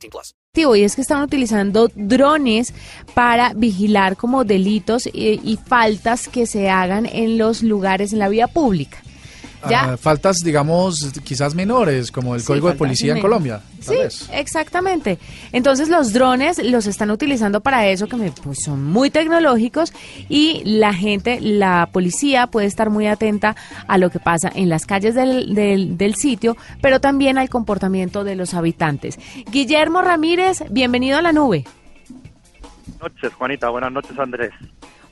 18 plus. y es que están utilizando drones para vigilar como delitos y, y faltas que se hagan en los lugares en la vía pública. ¿Ya? Ah, faltas, digamos, quizás menores, como el Sí, código de policía en. Colombia. tal Sí, vez. exactamente. Entonces los drones los están utilizando para eso, que me- pues, son muy tecnológicos y la gente, la policía puede estar muy atenta a lo que pasa en las calles del, del, del sitio, pero también al comportamiento de los habitantes. Guillermo Ramírez, bienvenido a la nube. noches, Juanita. Buenas noches, Andrés.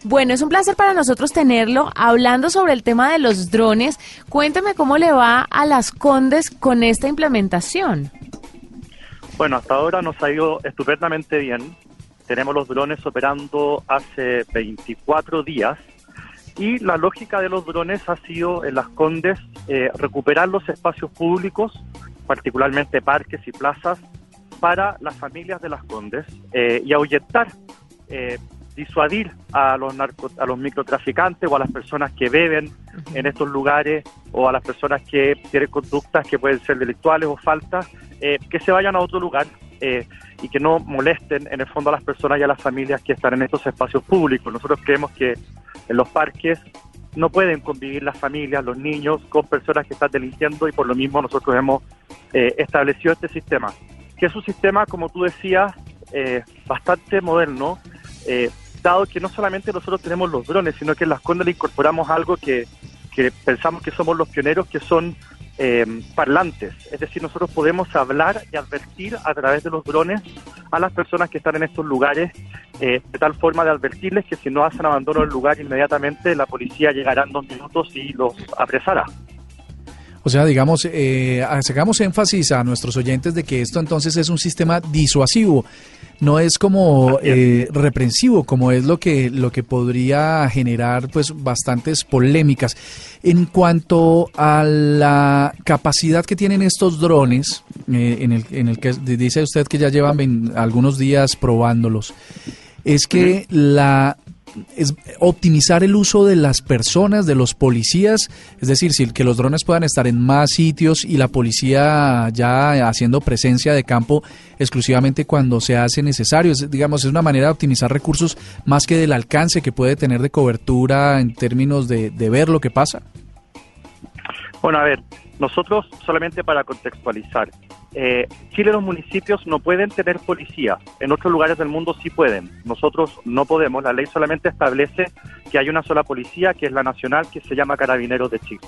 Bueno, es un placer para nosotros tenerlo hablando sobre el tema de los drones. Cuénteme cómo le va a las Condes con esta implementación. Bueno, hasta ahora nos ha ido estupendamente bien. Tenemos los drones operando hace 24 días y la lógica de los drones ha sido en las Condes eh, recuperar los espacios públicos, particularmente parques y plazas, para las familias de las Condes eh, y ahuyentar, eh, disuadir a los, narco- a los microtraficantes o a las personas que beben en estos lugares o a las personas que tienen conductas que pueden ser delictuales o faltas, eh, que se vayan a otro lugar eh, y que no molesten en el fondo a las personas y a las familias que están en estos espacios públicos. Nosotros creemos que en los parques no pueden convivir las familias, los niños con personas que están delinquiendo y por lo mismo nosotros hemos eh, establecido este sistema, que es un sistema, como tú decías, eh, bastante moderno, eh, dado que no solamente nosotros tenemos los drones, sino que en las Condes le incorporamos algo que, que pensamos que somos los pioneros, que son eh, parlantes. Es decir, nosotros podemos hablar y advertir a través de los drones a las personas que están en estos lugares, eh, de tal forma de advertirles que si no hacen abandono del lugar inmediatamente, la policía llegará en dos minutos y los apresará. O sea, digamos, eh, hagamos énfasis a nuestros oyentes de que esto entonces es un sistema disuasivo, no es como eh, reprensivo, como es lo que lo que podría generar pues bastantes polémicas. En cuanto a la capacidad que tienen estos drones, eh, en el en el que dice usted que ya llevan algunos días probándolos, es que la es optimizar el uso de las personas, de los policías, es decir, si que los drones puedan estar en más sitios y la policía ya haciendo presencia de campo exclusivamente cuando se hace necesario. Es, digamos, es una manera de optimizar recursos más que del alcance que puede tener de cobertura en términos de, de ver lo que pasa. Bueno, a ver, nosotros solamente para contextualizar, eh, Chile los municipios no pueden tener policía, en otros lugares del mundo sí pueden, nosotros no podemos, la ley solamente establece que hay una sola policía, que es la nacional, que se llama Carabineros de Chile.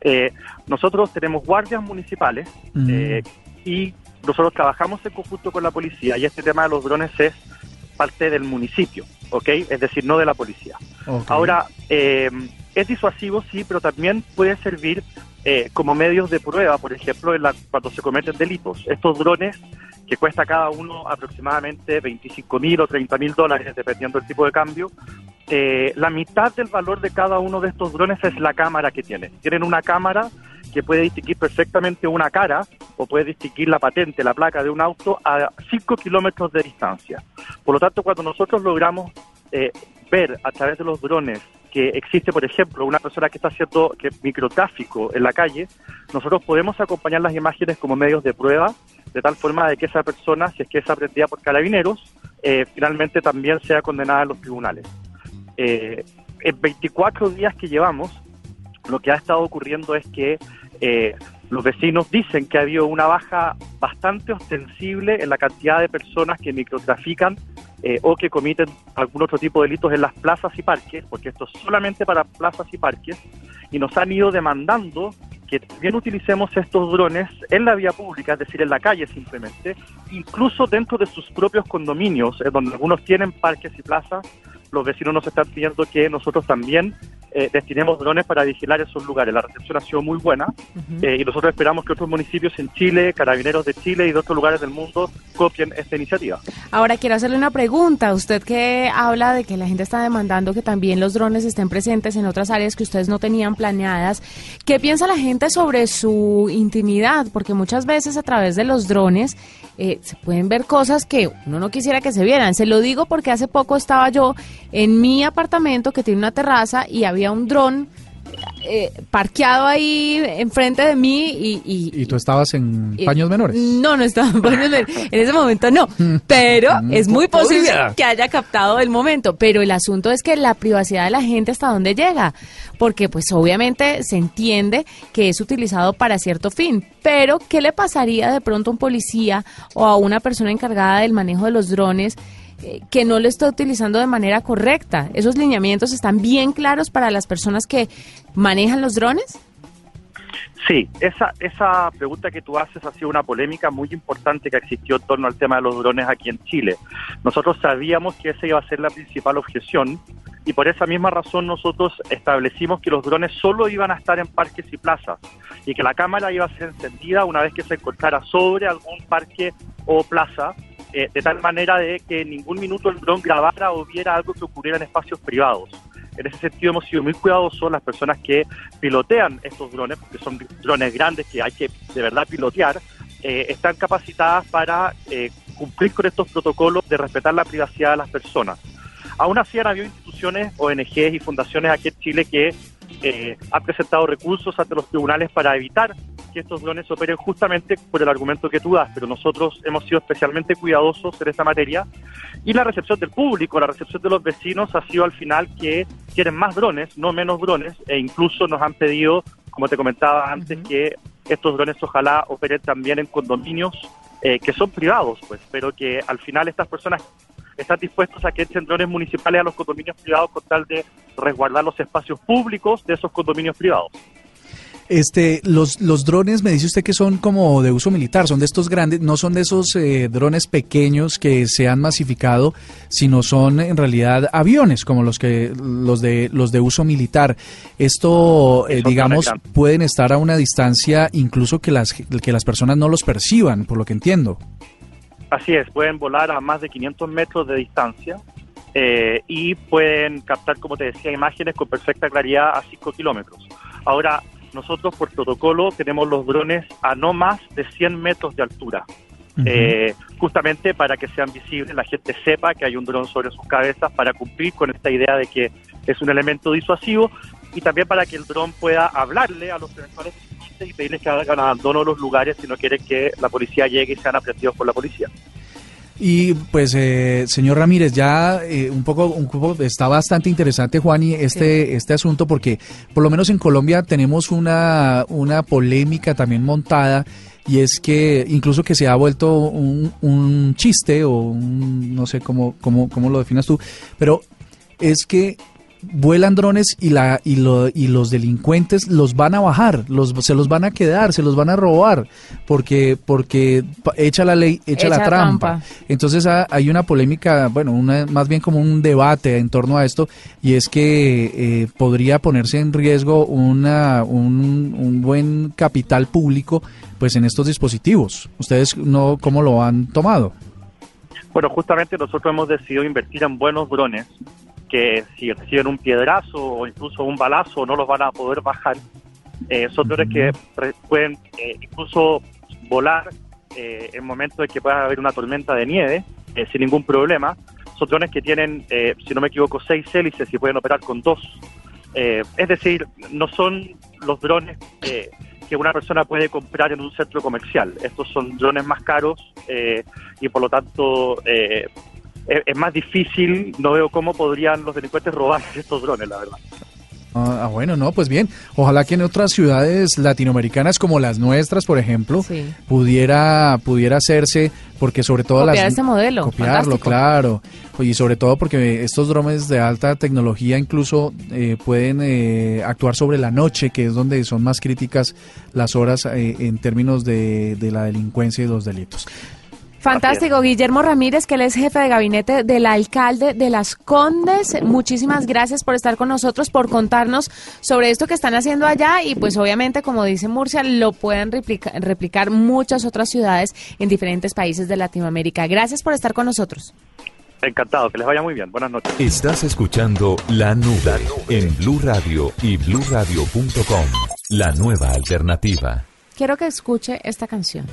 Eh, nosotros tenemos guardias municipales Mm. eh, y nosotros trabajamos en conjunto con la policía y este tema de los drones es parte del municipio, ¿ok? Es decir, no de la policía. Ok. Ahora, eh, es disuasivo, sí, pero también puede servir eh, como medios de prueba, por ejemplo, en la- cuando se cometen delitos. Estos drones, que cuesta cada uno aproximadamente 25 mil o 30 mil dólares, dependiendo del tipo de cambio, eh, la mitad del valor de cada uno de estos drones es la cámara que tienen. Tienen una cámara que puede distinguir perfectamente una cara o puede distinguir la patente, la placa de un auto a 5 kilómetros de distancia. Por lo tanto, cuando nosotros logramos eh, ver a través de los drones que existe, por ejemplo, una persona que está haciendo que, microtráfico en la calle, nosotros podemos acompañar las imágenes como medios de prueba, de tal forma de que esa persona, si es que es aprendida por carabineros, eh, finalmente también sea condenada en los tribunales. Eh, en 24 días que llevamos, lo que ha estado ocurriendo es que eh, los vecinos dicen que ha habido una baja bastante ostensible en la cantidad de personas que microtrafican eh, o que comiten algún otro tipo de delitos en las plazas y parques, porque esto es solamente para plazas y parques, y nos han ido demandando que también utilicemos estos drones en la vía pública, es decir, en la calle simplemente, incluso dentro de sus propios condominios, eh, donde algunos tienen parques y plazas, los vecinos nos están pidiendo que nosotros también eh, destinemos drones para vigilar esos lugares. La recepción ha sido muy buena eh, y nosotros esperamos que otros municipios en Chile, carabineros de Chile y de otros lugares del mundo copien esta iniciativa. Ahora quiero hacerle una pregunta. Usted que habla de que la gente está demandando que también los drones estén presentes en otras áreas que ustedes no tenían planeadas, ¿qué piensa la gente sobre su intimidad? Porque muchas veces a través de los drones eh, se pueden ver cosas que uno no quisiera que se vieran. Se lo digo porque hace poco estaba yo en mi apartamento que tiene una terraza y había un dron eh, parqueado ahí enfrente de mí y... y, ¿Y tú estabas en paños menores? No, no estaba en paños menores. En ese momento no. Pero es muy posible que haya captado el momento. Pero el asunto es que la privacidad de la gente hasta dónde llega. Porque pues obviamente se entiende que es utilizado para cierto fin. Pero ¿qué le pasaría de pronto a un policía o a una persona encargada del manejo de los drones? Eh, que no lo está utilizando de manera correcta. ¿Esos lineamientos están bien claros para las personas que manejan los drones? Sí, esa, esa pregunta que tú haces ha sido una polémica muy importante que existió en torno al tema de los drones aquí en Chile. Nosotros sabíamos que esa iba a ser la principal objeción y por esa misma razón nosotros establecimos que los drones solo iban a estar en parques y plazas y que la cámara iba a ser encendida una vez que se encontrara sobre algún parque o plaza, eh, de tal manera de que en ningún minuto el dron grabara o viera algo que ocurriera en espacios privados. En ese sentido hemos sido muy cuidadosos las personas que pilotean estos drones, porque son drones grandes que hay que de verdad pilotear, eh, están capacitadas para eh, cumplir con estos protocolos de respetar la privacidad de las personas. Aún así han habido instituciones, ONGs y fundaciones aquí en Chile que eh, han presentado recursos ante los tribunales para evitar que estos drones operen justamente por el argumento que tú das, pero nosotros hemos sido especialmente cuidadosos en esta materia y la recepción del público, la recepción de los vecinos ha sido al final que quieren más drones, no menos drones, e incluso nos han pedido, como te comentaba antes, que estos drones ojalá operen también en condominios eh, que son privados, pues, pero que al final estas personas están dispuestos a que echen drones municipales a los condominios privados con tal de resguardar los espacios públicos de esos condominios privados. Este, los, los drones, me dice usted que son como de uso militar, son de estos grandes, no son de esos eh, drones pequeños que se han masificado, sino son en realidad aviones como los que los de los de uso militar. Esto, eh, digamos, pueden estar a una distancia incluso que las que las personas no los perciban, por lo que entiendo. Así es, pueden volar a más de 500 metros de distancia eh, y pueden captar, como te decía, imágenes con perfecta claridad a 5 kilómetros. Ahora, nosotros por protocolo tenemos los drones a no más de 100 metros de altura. Eh, justamente para que sean visibles, la gente sepa que hay un dron sobre sus cabezas para cumplir con esta idea de que es un elemento disuasivo y también para que el dron pueda hablarle a los eventuales y pedirles que hagan abandono de los lugares si no quieren que la policía llegue y sean aprendidos por la policía. Y pues, eh, señor Ramírez, ya eh, un poco, un poco está bastante interesante, Juan, y este, este asunto, porque por lo menos en Colombia tenemos una, una polémica también montada, y es que incluso que se ha vuelto un, un chiste, o un, no sé cómo, cómo, cómo lo definas tú, pero es que vuelan drones y la y, lo, y los delincuentes los van a bajar, los se los van a quedar, se los van a robar porque porque echa la ley, echa, la trampa. trampa. Entonces ha- hay una polémica, bueno, una, más bien como un debate en torno a esto y es que eh, podría ponerse en riesgo una un, un buen capital público pues en estos dispositivos. Ustedes no cómo lo han tomado? Bueno, justamente nosotros hemos decidido invertir en buenos drones que si reciben un piedrazo o incluso un balazo no los van a poder bajar. Eh, son drones que pueden eh, incluso volar eh, en momentos en que pueda haber una tormenta de nieve eh, sin ningún problema. Son drones que tienen, eh, si no me equivoco, seis hélices y pueden operar con dos. Eh, es decir, no son los drones que una persona puede comprar en un centro comercial. Estos son drones más caros y por lo tanto es, es más difícil. No veo cómo podrían los delincuentes robar estos drones, la verdad. Ah, ah, bueno, no, pues bien. Ojalá que en otras ciudades latinoamericanas como las nuestras, por ejemplo, Sí. pudiera pudiera hacerse, porque sobre todo Copiar las este modelo, copiarlo, fantástico. claro, y sobre todo porque estos drones de alta tecnología incluso eh, pueden eh, actuar sobre la noche, que es donde son más críticas las horas eh, en términos de, de la delincuencia y los delitos. Fantástico, Guillermo Ramírez, que él es jefe de gabinete del alcalde de Las Condes. Muchísimas gracias por estar con nosotros, por contarnos sobre esto que están haciendo allá y pues obviamente, como dice Murcia, lo pueden replica- replicar muchas otras ciudades en diferentes países de Latinoamérica. Gracias por estar con nosotros. Encantado, que les vaya muy bien. Buenas noches. Estás escuchando La Nube en Blue Radio y bluradio.com. La nueva alternativa. Quiero que escuche esta canción.